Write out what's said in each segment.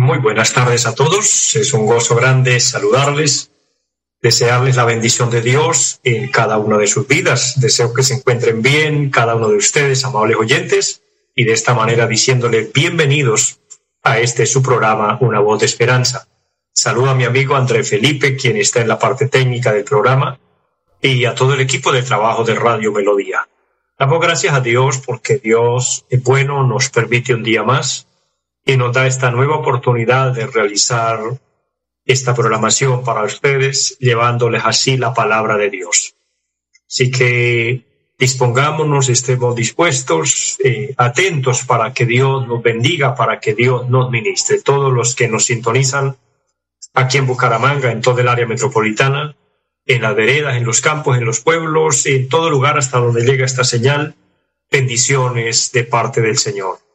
Muy buenas tardes a todos. Es un gozo grande saludarles desearles la bendición de Dios en cada una de sus vidas. Deseo que se encuentren bien cada uno de ustedes, amables oyentes, y de esta manera diciéndole bienvenidos a este su programa, Una voz de esperanza. Saludo a mi amigo André Felipe, quien está en la parte técnica del programa, y a todo el equipo de trabajo de Radio Melodía. Damos gracias a Dios porque Dios es bueno, nos permite un día más y nos da esta nueva oportunidad de realizar esta programación para ustedes, llevándoles así la palabra de Dios. Así que dispongámonos, estemos dispuestos, eh, atentos para que Dios nos bendiga, para que Dios nos ministre. Todos los que nos sintonizan aquí en Bucaramanga, en todo el área metropolitana, en las veredas, en los campos, en los pueblos, en todo lugar hasta donde llega esta señal, bendiciones de parte del Señor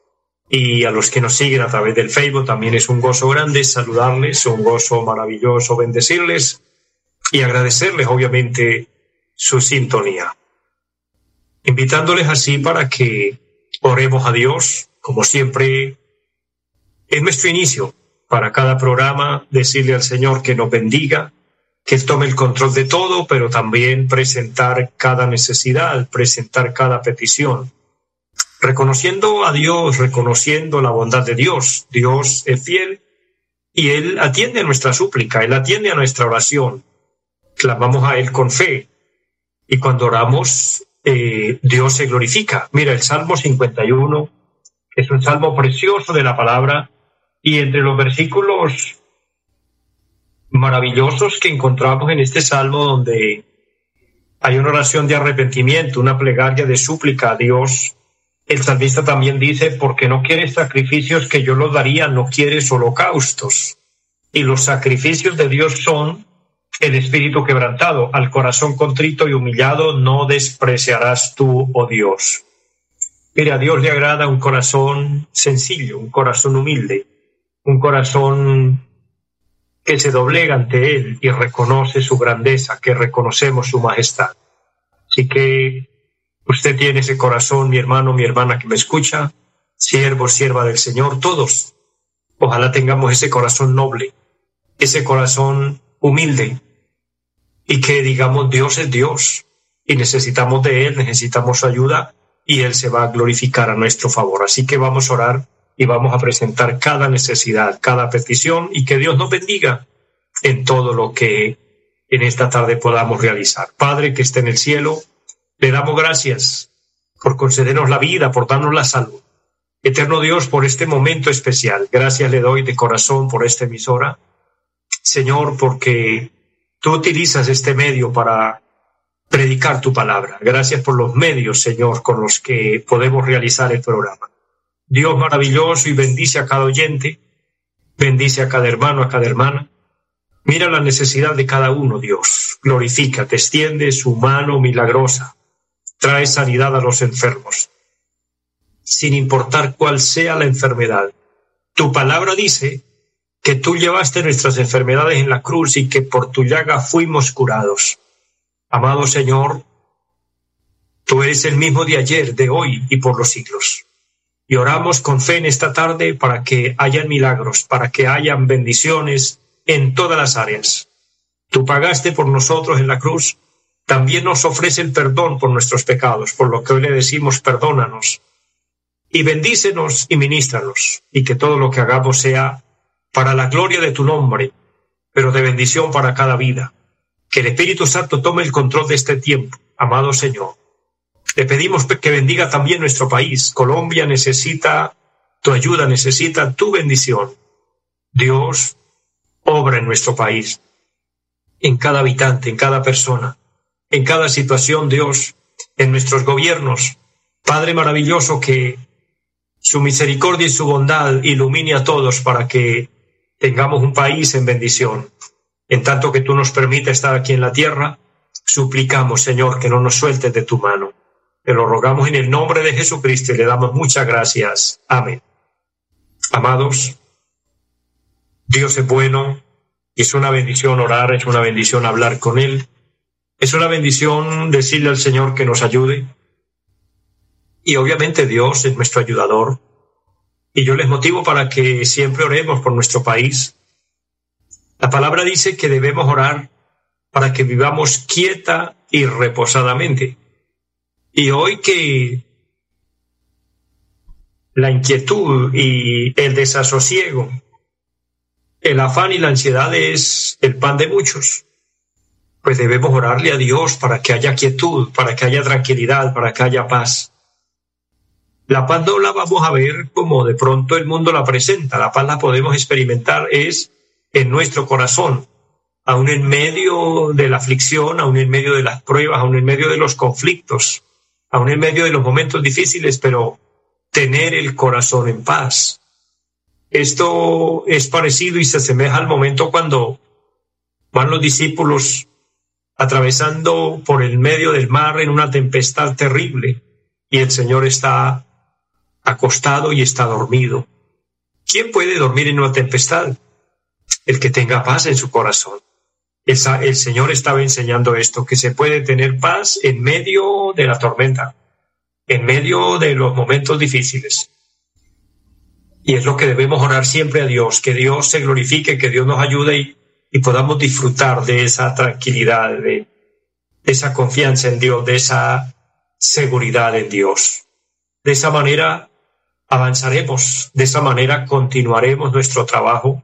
y a los que nos siguen a través del Facebook también es un gozo grande saludarles, un gozo maravilloso bendecirles y agradecerles obviamente su sintonía. Invitándoles así para que oremos a Dios, como siempre, en nuestro inicio, para cada programa, decirle al Señor que nos bendiga, que tome el control de todo, pero también presentar cada necesidad, presentar cada petición reconociendo a Dios, reconociendo la bondad de Dios. Dios es fiel y Él atiende a nuestra súplica, Él atiende a nuestra oración. Clamamos a Él con fe. Y cuando oramos, eh, Dios se glorifica. Mira, el Salmo 51 es un salmo precioso de la palabra y entre los versículos maravillosos que encontramos en este salmo donde hay una oración de arrepentimiento, una plegaria de súplica a Dios, el salmista también dice, porque no quieres sacrificios que yo los daría, no quieres holocaustos. Y los sacrificios de Dios son el espíritu quebrantado, al corazón contrito y humillado no despreciarás tú, oh Dios. Mire, a Dios le agrada un corazón sencillo, un corazón humilde, un corazón que se doblega ante Él y reconoce su grandeza, que reconocemos su majestad. Así que Usted tiene ese corazón, mi hermano, mi hermana que me escucha, siervo, sierva del Señor, todos. Ojalá tengamos ese corazón noble, ese corazón humilde y que digamos Dios es Dios y necesitamos de Él, necesitamos su ayuda y Él se va a glorificar a nuestro favor. Así que vamos a orar y vamos a presentar cada necesidad, cada petición y que Dios nos bendiga en todo lo que en esta tarde podamos realizar. Padre que esté en el cielo, le damos gracias por concedernos la vida, por darnos la salud. Eterno Dios, por este momento especial. Gracias le doy de corazón por esta emisora. Señor, porque tú utilizas este medio para predicar tu palabra. Gracias por los medios, Señor, con los que podemos realizar el programa. Dios maravilloso y bendice a cada oyente, bendice a cada hermano, a cada hermana. Mira la necesidad de cada uno, Dios. Glorifica, te extiende su mano milagrosa trae sanidad a los enfermos, sin importar cuál sea la enfermedad. Tu palabra dice que tú llevaste nuestras enfermedades en la cruz y que por tu llaga fuimos curados. Amado Señor, tú eres el mismo de ayer, de hoy y por los siglos. Y oramos con fe en esta tarde para que hayan milagros, para que hayan bendiciones en todas las áreas. Tú pagaste por nosotros en la cruz también nos ofrece el perdón por nuestros pecados, por lo que hoy le decimos perdónanos. Y bendícenos y ministranos, y que todo lo que hagamos sea para la gloria de tu nombre, pero de bendición para cada vida. Que el Espíritu Santo tome el control de este tiempo, amado Señor. Le pedimos que bendiga también nuestro país. Colombia necesita tu ayuda, necesita tu bendición. Dios, obra en nuestro país, en cada habitante, en cada persona en cada situación, Dios, en nuestros gobiernos. Padre maravilloso, que su misericordia y su bondad ilumine a todos para que tengamos un país en bendición. En tanto que tú nos permites estar aquí en la tierra, suplicamos, Señor, que no nos sueltes de tu mano. Te lo rogamos en el nombre de Jesucristo y le damos muchas gracias. Amén. Amados, Dios es bueno y es una bendición orar, es una bendición hablar con Él. Es una bendición decirle al Señor que nos ayude, y obviamente Dios es nuestro ayudador. Y yo les motivo para que siempre oremos por nuestro país. La palabra dice que debemos orar para que vivamos quieta y reposadamente. Y hoy que la inquietud y el desasosiego, el afán y la ansiedad es el pan de muchos, pues debemos orarle a Dios para que haya quietud, para que haya tranquilidad, para que haya paz. La paz no la vamos a ver como de pronto el mundo la presenta. La paz la podemos experimentar es en nuestro corazón, aún en medio de la aflicción, aún en medio de las pruebas, aún en medio de los conflictos, aún en medio de los momentos difíciles, pero tener el corazón en paz. Esto es parecido y se asemeja al momento cuando van los discípulos atravesando por el medio del mar en una tempestad terrible y el Señor está acostado y está dormido. ¿Quién puede dormir en una tempestad? El que tenga paz en su corazón. El, Señor estaba enseñando esto, que se puede tener paz en medio de la tormenta, en medio de los momentos difíciles. Y es lo que debemos orar siempre a Dios, que Dios se glorifique, que Dios nos ayude y, y podamos disfrutar de esa tranquilidad, de esa confianza en Dios, de esa seguridad en Dios. De esa manera avanzaremos. De esa manera continuaremos nuestro trabajo,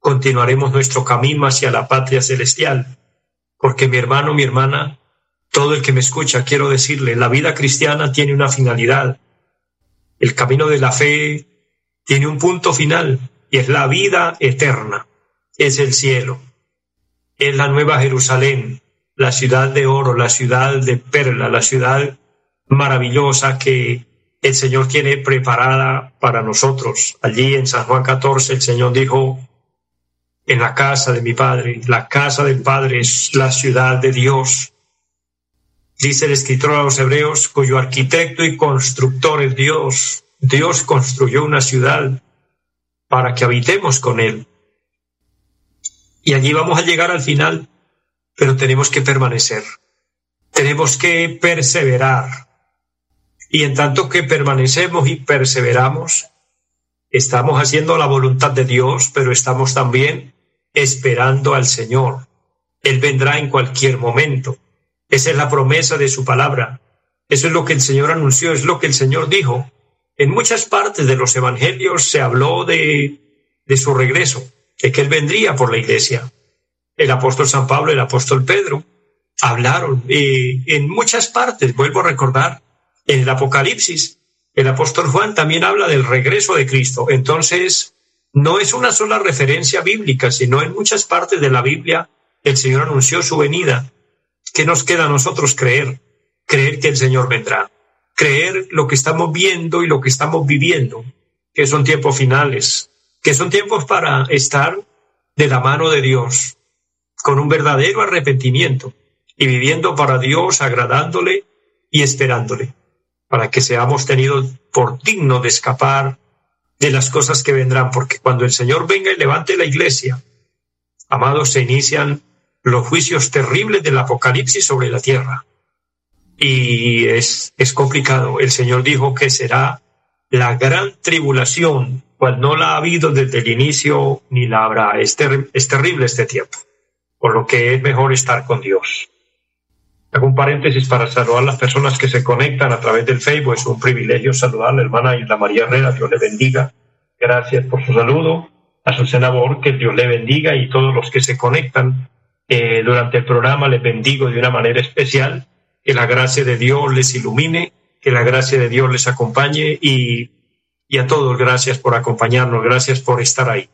continuaremos nuestro camino hacia la patria celestial. Porque mi hermano, mi hermana, todo el que me escucha, quiero decirle, la vida cristiana tiene una finalidad. El camino de la fe tiene un punto final y es la vida eterna, es el cielo, es la nueva Jerusalén, la ciudad de oro, la ciudad de perla, la ciudad maravillosa que el Señor tiene preparada para nosotros. Allí en San Juan 14 el Señor dijo, en la casa de mi Padre, la casa del Padre es la ciudad de Dios. Dice el escritor a los hebreos, cuyo arquitecto y constructor es Dios. Dios construyó una ciudad para que habitemos con Él. Y allí vamos a llegar al final, pero tenemos que permanecer. Tenemos que perseverar y en tanto que permanecemos y perseveramos, estamos haciendo la voluntad de Dios, pero estamos también esperando al Señor. Él vendrá en cualquier momento. Esa es la promesa de su palabra. Eso es lo que el Señor anunció, es lo que el Señor dijo. En muchas partes de los evangelios se habló de, de su regreso, de que Él vendría por la iglesia. El apóstol San Pablo, el apóstol Pedro, hablaron eh, en muchas partes, vuelvo a recordar, en el Apocalipsis, el apóstol Juan también habla del regreso de Cristo. Entonces, no es una sola referencia bíblica, sino en muchas partes de la Biblia el Señor anunció su venida. ¿Qué nos queda a nosotros creer? Creer que el Señor vendrá. Creer lo que estamos viendo y lo que estamos viviendo, que son tiempos finales, que son tiempos para estar de la mano de Dios, con un verdadero arrepentimiento y viviendo para Dios, agradándole y esperándole para que seamos tenidos por digno de escapar de las cosas que vendrán, porque cuando el Señor venga y levante la iglesia, amados, se inician los juicios terribles del Apocalipsis sobre la tierra. Y es, es complicado. El Señor dijo que será la gran tribulación, cual no la ha habido desde el inicio ni la habrá. Es, es terrible este tiempo, por lo que es mejor estar con Dios. Hago un paréntesis para saludar a las personas que se conectan a través del Facebook. Es un privilegio saludar a la hermana Isla María Herrera. Dios le bendiga. Gracias por su saludo. A su senador, que Dios le bendiga y todos los que se conectan eh, durante el programa les bendigo de una manera especial. Que la gracia de Dios les ilumine, que la gracia de Dios les acompañe y, y a todos gracias por acompañarnos, gracias por estar ahí.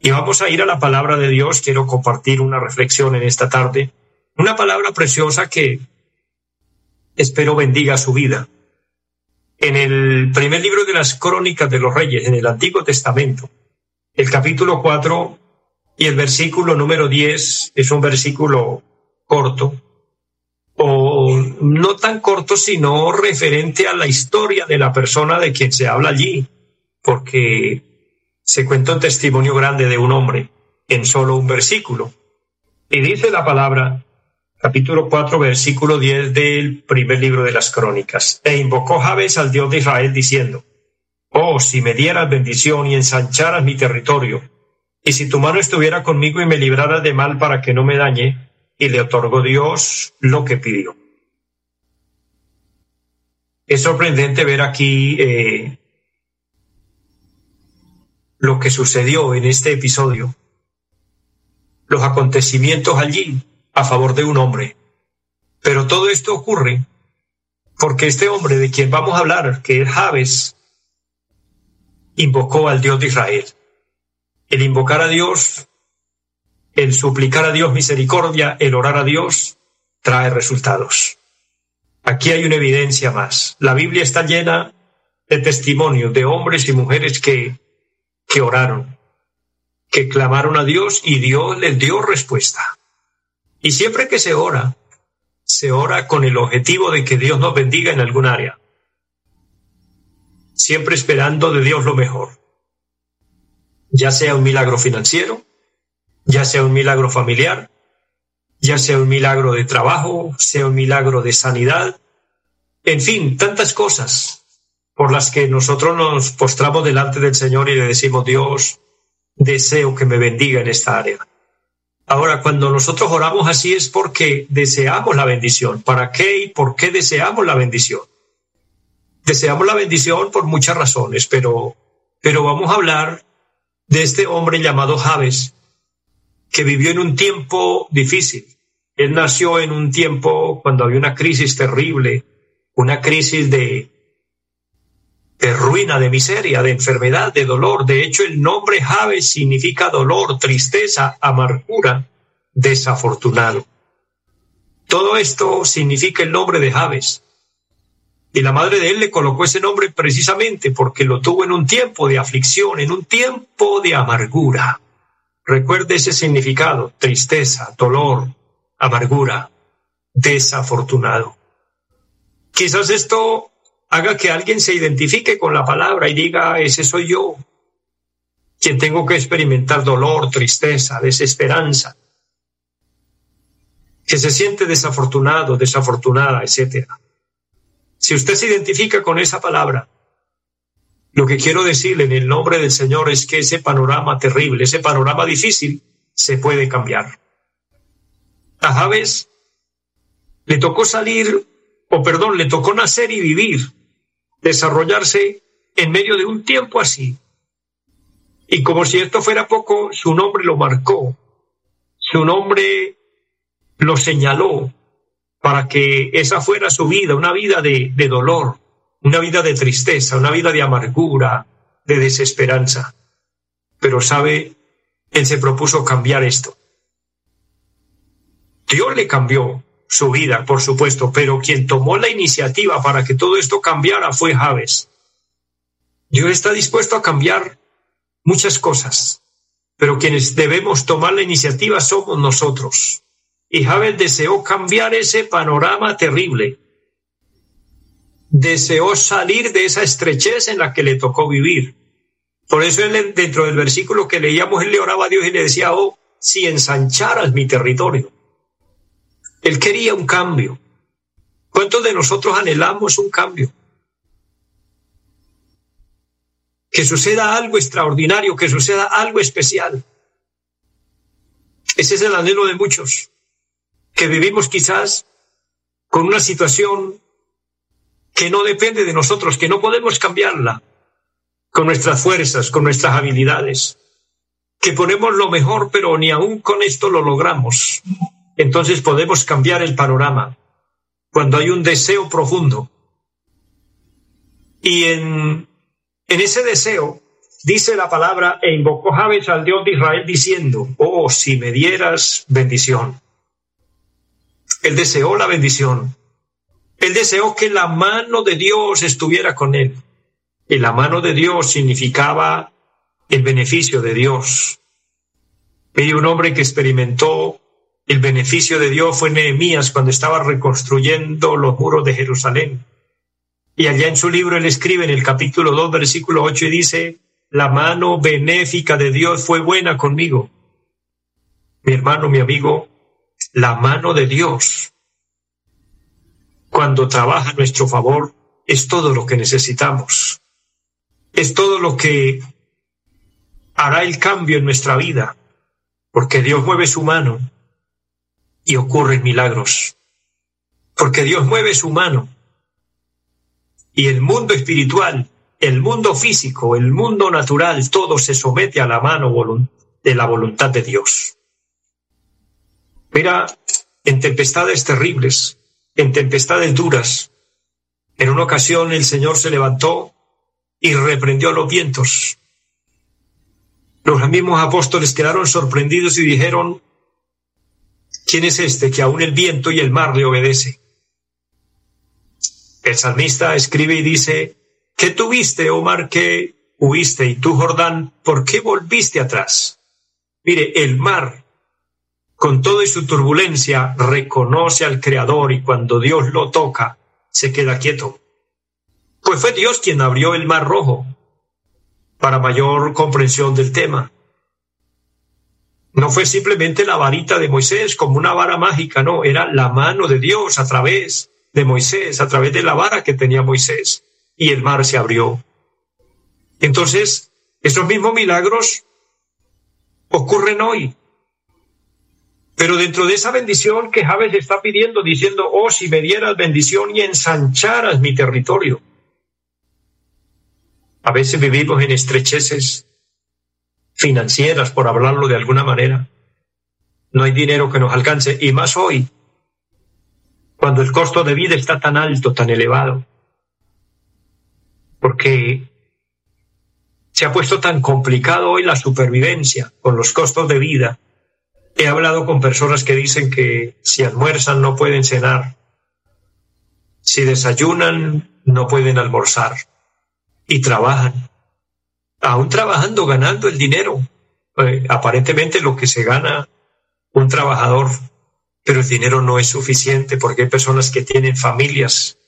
Y vamos a ir a la palabra de Dios. Quiero compartir una reflexión en esta tarde una palabra preciosa que espero bendiga su vida. En el primer libro de las crónicas de los reyes, en el Antiguo Testamento, el capítulo 4 y el versículo número 10 es un versículo corto, no tan corto, sino referente a la historia de la persona de quien se habla allí, porque se cuenta un testimonio grande de un hombre en solo un versículo. Y dice la palabra, capítulo 4, versículo 10 del primer libro de las crónicas, e invocó Jabes al Dios de Israel diciendo, Oh, si me dieras bendición y ensancharas mi territorio, y si tu mano estuviera conmigo y me libraras de mal para que no me dañe, y le otorgó Dios lo que pidió. Es sorprendente ver aquí eh, lo que sucedió en este episodio, los acontecimientos allí a favor de un hombre. Pero todo esto ocurre porque este hombre de quien vamos a hablar, que es Javes, invocó al Dios de Israel. El invocar a Dios, el suplicar a Dios misericordia, el orar a Dios, trae resultados. Aquí hay una evidencia más. La Biblia está llena de testimonios de hombres y mujeres que, que oraron, que clamaron a Dios y Dios les dio respuesta. Y siempre que se ora, se ora con el objetivo de que Dios nos bendiga en algún área. Siempre esperando de Dios lo mejor. Ya sea un milagro financiero, ya sea un milagro familiar, ya sea un milagro de trabajo, sea un milagro de sanidad, en fin, tantas cosas por las que nosotros nos postramos delante del Señor y le decimos, Dios, deseo que me bendiga en esta área. Ahora, cuando nosotros oramos así es porque deseamos la bendición. ¿Para qué y por qué deseamos la bendición? Deseamos la bendición por muchas razones, pero, pero vamos a hablar de este hombre llamado Javes, que vivió en un tiempo difícil. Él nació en un tiempo cuando había una crisis terrible, una crisis de, de ruina, de miseria, de enfermedad, de dolor. De hecho, el nombre Javes significa dolor, tristeza, amargura, desafortunado. Todo esto significa el nombre de Javes. Y la madre de él le colocó ese nombre precisamente porque lo tuvo en un tiempo de aflicción, en un tiempo de amargura. Recuerde ese significado, tristeza, dolor, amargura, desafortunado. Quizás esto haga que alguien se identifique con la palabra y diga, ese soy yo, quien tengo que experimentar dolor, tristeza, desesperanza, que se siente desafortunado, desafortunada, etc. Si usted se identifica con esa palabra, lo que quiero decirle en el nombre del Señor es que ese panorama terrible, ese panorama difícil, se puede cambiar. A le tocó salir, o perdón, le tocó nacer y vivir desarrollarse en medio de un tiempo así. Y como si esto fuera poco, su nombre lo marcó, su nombre lo señaló para que esa fuera su vida, una vida de dolor, una vida de tristeza, una vida de amargura, de desesperanza. Pero sabe, él se propuso cambiar esto. Dios le cambió, su vida, por supuesto, pero quien tomó la iniciativa para que todo esto cambiara fue Javes. Dios está dispuesto a cambiar muchas cosas, pero quienes debemos tomar la iniciativa somos nosotros. Y Javes deseó cambiar ese panorama terrible. Deseó salir de esa estrechez en la que le tocó vivir. Por eso dentro del versículo que leíamos, él le oraba a Dios y le decía, oh, si ensancharas mi territorio. Él quería un cambio. ¿Cuántos de nosotros anhelamos un cambio? Que suceda algo extraordinario, que suceda algo especial. Ese es el anhelo de muchos, que vivimos quizás con una situación que no depende de nosotros, que no podemos cambiarla con nuestras fuerzas, con nuestras habilidades, que ponemos lo mejor, pero ni aún con esto lo logramos entonces podemos cambiar el panorama cuando hay un deseo profundo. Y en, ese deseo dice la palabra, e invocó Jabes al Dios de Israel diciendo, oh, si me dieras bendición. Él deseó la bendición. Él deseó que la mano de Dios estuviera con él. Y la mano de Dios significaba el beneficio de Dios. Y un hombre que experimentó el beneficio de Dios fue Nehemías cuando estaba reconstruyendo los muros de Jerusalén. Y allá en su libro él escribe en el capítulo 2, versículo 8 y dice, la mano benéfica de Dios fue buena conmigo. Mi hermano, mi amigo, la mano de Dios, cuando trabaja a nuestro favor, es todo lo que necesitamos. Es todo lo que hará el cambio en nuestra vida, porque Dios mueve su mano y ocurren milagros. Porque Dios mueve su mano y el mundo espiritual, el mundo físico, el mundo natural, todo se somete a la mano de la voluntad de Dios. Mira, en tempestades terribles, en tempestades duras, en una ocasión el Señor se levantó y reprendió los vientos. Los mismos apóstoles quedaron sorprendidos y dijeron, ¿quién es este que aún el viento y el mar le obedece? El salmista escribe y dice, ¿qué tuviste, Omar, que huiste? Y tú, Jordán, ¿por qué volviste atrás? Mire, el mar, con toda su turbulencia, reconoce al Creador y cuando Dios lo toca, se queda quieto. Pues fue Dios quien abrió el mar rojo para mayor comprensión del tema. No fue simplemente la varita de Moisés como una vara mágica, no, era la mano de Dios a través de Moisés, a través de la vara que tenía Moisés, y el mar se abrió. Entonces, esos mismos milagros ocurren hoy. Pero dentro de esa bendición que Javes está pidiendo, diciendo, oh, si me dieras bendición y ensancharas mi territorio. A veces vivimos en estrecheces financieras, por hablarlo de alguna manera. No hay dinero que nos alcance, y más hoy, cuando el costo de vida está tan alto, tan elevado, porque se ha puesto tan complicado hoy la supervivencia con los costos de vida. He hablado con personas que dicen que si almuerzan no pueden cenar, si desayunan no pueden almorzar. Y trabajan, aún trabajando, ganando el dinero, eh, aparentemente lo que se gana un trabajador pero el dinero no es suficiente porque hay personas que tienen familias,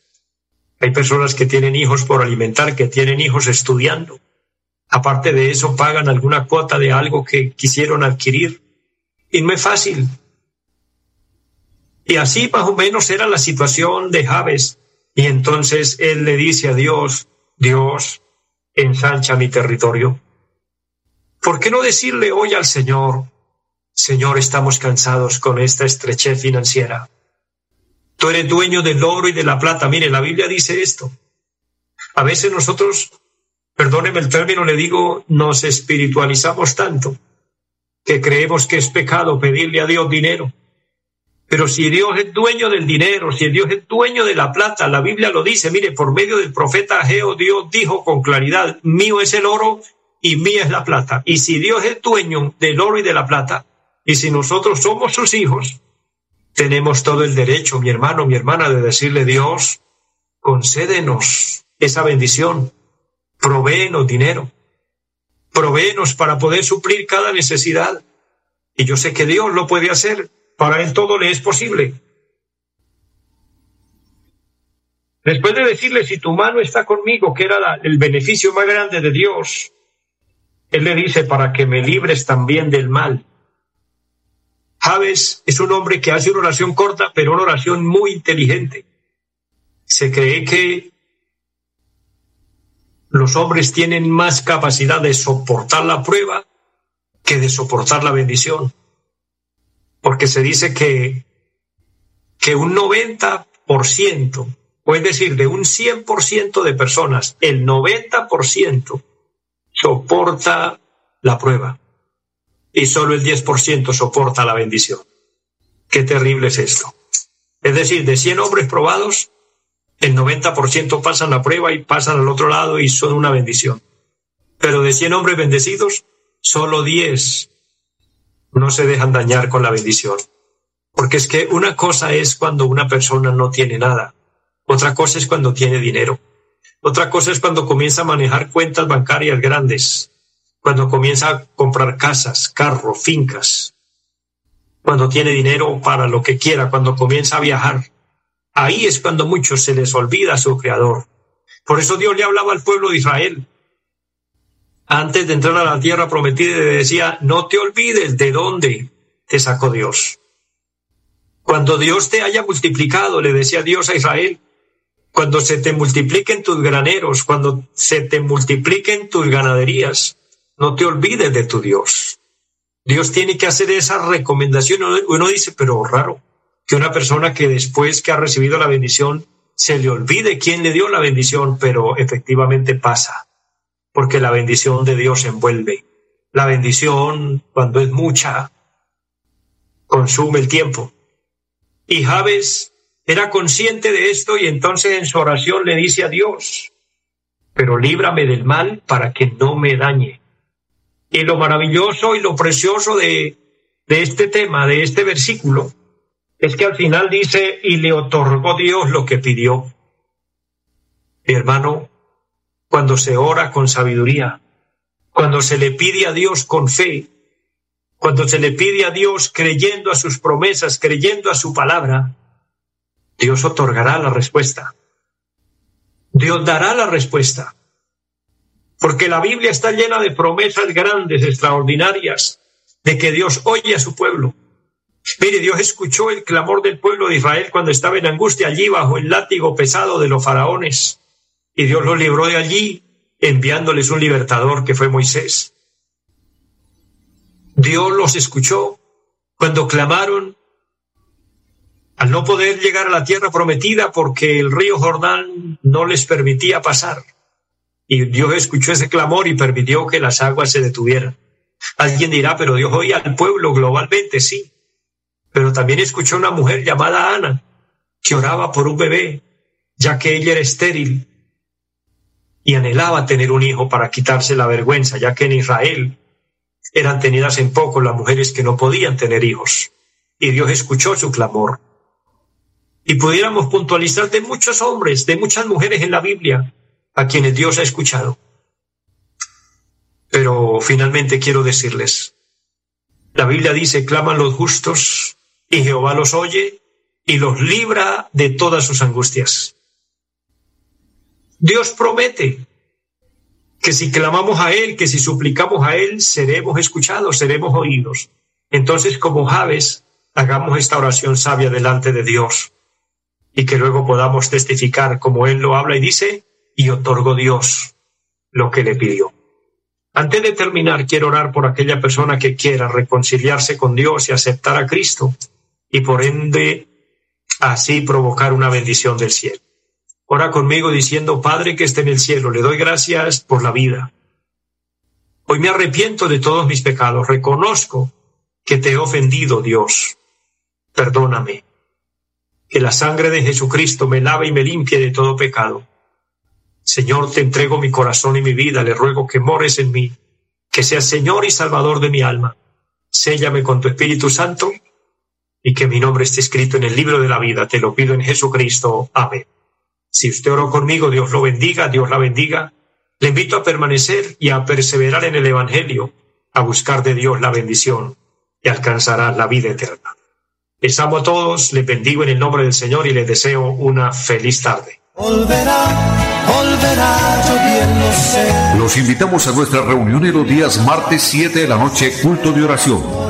hay personas que tienen hijos por alimentar, que tienen hijos estudiando. Aparte de eso, pagan alguna cuota de algo que quisieron adquirir. Y no es fácil. Y así más o menos era la situación de Javes. Y entonces él le dice a Dios, Dios, ensancha mi territorio. ¿Por qué no decirle hoy al Señor, Señor, estamos cansados con esta estrechez financiera. Tú eres dueño del oro y de la plata. Mire, la Biblia dice esto. A veces nosotros, perdóneme el término, le digo, nos espiritualizamos tanto que creemos que es pecado pedirle a Dios dinero. Pero si Dios es dueño del dinero, si Dios es dueño de la plata, la Biblia lo dice, mire, por medio del profeta Ageo, Dios dijo con claridad, mío es el oro y mía es la plata. Y si Dios es dueño del oro y de la plata, y si nosotros somos sus hijos, tenemos todo el derecho, mi hermano, mi hermana, de decirle Dios, concédenos esa bendición, provéenos dinero, provéenos para poder suplir cada necesidad. Y yo sé que Dios lo puede hacer, para Él todo le es posible. Después de decirle, si tu mano está conmigo, que era el beneficio más grande de Dios, Él le dice, para que me libres también del mal. Javes es un hombre que hace una oración corta, pero una oración muy inteligente. Se cree que los hombres tienen más capacidad de soportar la prueba que de soportar la bendición. Porque se dice que, que un 90%, o es decir, de un 100% de personas, el 90% soporta la prueba y solo el 10% soporta la bendición. Qué terrible es esto. Es decir, de 100 hombres probados, el 90% pasan la prueba y pasan al otro lado y son una bendición. Pero de 100 hombres bendecidos, solo 10 no se dejan dañar con la bendición. Porque es que una cosa es cuando una persona no tiene nada. Otra cosa es cuando tiene dinero. Otra cosa es cuando comienza a manejar cuentas bancarias grandes, cuando comienza a comprar casas, carros, fincas, cuando tiene dinero para lo que quiera, cuando comienza a viajar. Ahí es cuando muchos se les olvida a su Creador. Por eso Dios le hablaba al pueblo de Israel. Antes de entrar a la tierra prometida le decía, no te olvides de dónde te sacó Dios. Cuando Dios te haya multiplicado, le decía Dios a Israel, cuando se te multipliquen tus graneros, cuando se te multipliquen tus ganaderías, no te olvides de tu Dios. Dios tiene que hacer esa recomendación. Uno dice, pero raro, que una persona que después que ha recibido la bendición se le olvide quién le dio la bendición, pero efectivamente pasa, porque la bendición de Dios envuelve. La bendición, cuando es mucha, consume el tiempo. Y Javes era consciente de esto y entonces en su oración le dice a Dios, pero líbrame del mal para que no me dañe. Y lo maravilloso y lo precioso de, de este tema, de este versículo, es que al final dice, y le otorgó Dios lo que pidió. Mi hermano, cuando se ora con sabiduría, cuando se le pide a Dios con fe, cuando se le pide a Dios creyendo a sus promesas, creyendo a su palabra, Dios otorgará la respuesta. Dios dará la respuesta. Porque la Biblia está llena de promesas grandes, extraordinarias, de que Dios oye a su pueblo, Mire, Dios escuchó el clamor del pueblo de Israel cuando estaba en angustia allí bajo el látigo pesado de los faraones. Y Dios los libró de allí enviándoles un libertador que fue Moisés. Dios los escuchó cuando clamaron al no poder llegar a la tierra prometida porque el río Jordán no les permitía pasar. Y Dios escuchó ese clamor y permitió que las aguas se detuvieran. Alguien dirá, pero Dios oía al pueblo globalmente, sí pero también escuchó una mujer llamada Ana que oraba por un bebé, ya que ella era estéril y anhelaba tener un hijo para quitarse la vergüenza, ya que en Israel eran tenidas en poco las mujeres que no podían tener hijos. Y Dios escuchó su clamor. Y pudiéramos puntualizar de muchos hombres, de muchas mujeres en la Biblia, a quienes Dios ha escuchado. Pero finalmente quiero decirles, la Biblia dice, claman los justos y Jehová los oye y los libra de todas sus angustias. Dios promete que si clamamos a Él, que si suplicamos a Él, seremos escuchados, seremos oídos. Entonces, como Javes, hagamos esta oración sabia delante de Dios y que luego podamos testificar como Él lo habla y dice, y otorgó Dios lo que le pidió. Antes de terminar, quiero orar por aquella persona que quiera reconciliarse con Dios y aceptar a Cristo y por ende así provocar una bendición del cielo. Ora conmigo diciendo, Padre que esté en el cielo, le doy gracias por la vida. Hoy me arrepiento de todos mis pecados, reconozco que te he ofendido, Dios. Perdóname. Que la sangre de Jesucristo me lave y me limpie de todo pecado. Señor, te entrego mi corazón y mi vida, le ruego que mores en mí, que seas Señor y Salvador de mi alma. Séllame con tu Espíritu Santo y que mi nombre esté escrito en el libro de la vida. Te lo pido en Jesucristo. Amén. Si usted oró conmigo, Dios lo bendiga, Dios la bendiga. Le invito a permanecer y a perseverar en el Evangelio, a buscar de Dios la bendición y alcanzará la vida eterna. Les amo a todos, les bendigo en el nombre del Señor y les deseo una feliz tarde. Los invitamos a nuestra reunión en los días martes 7 de la noche, culto de oración.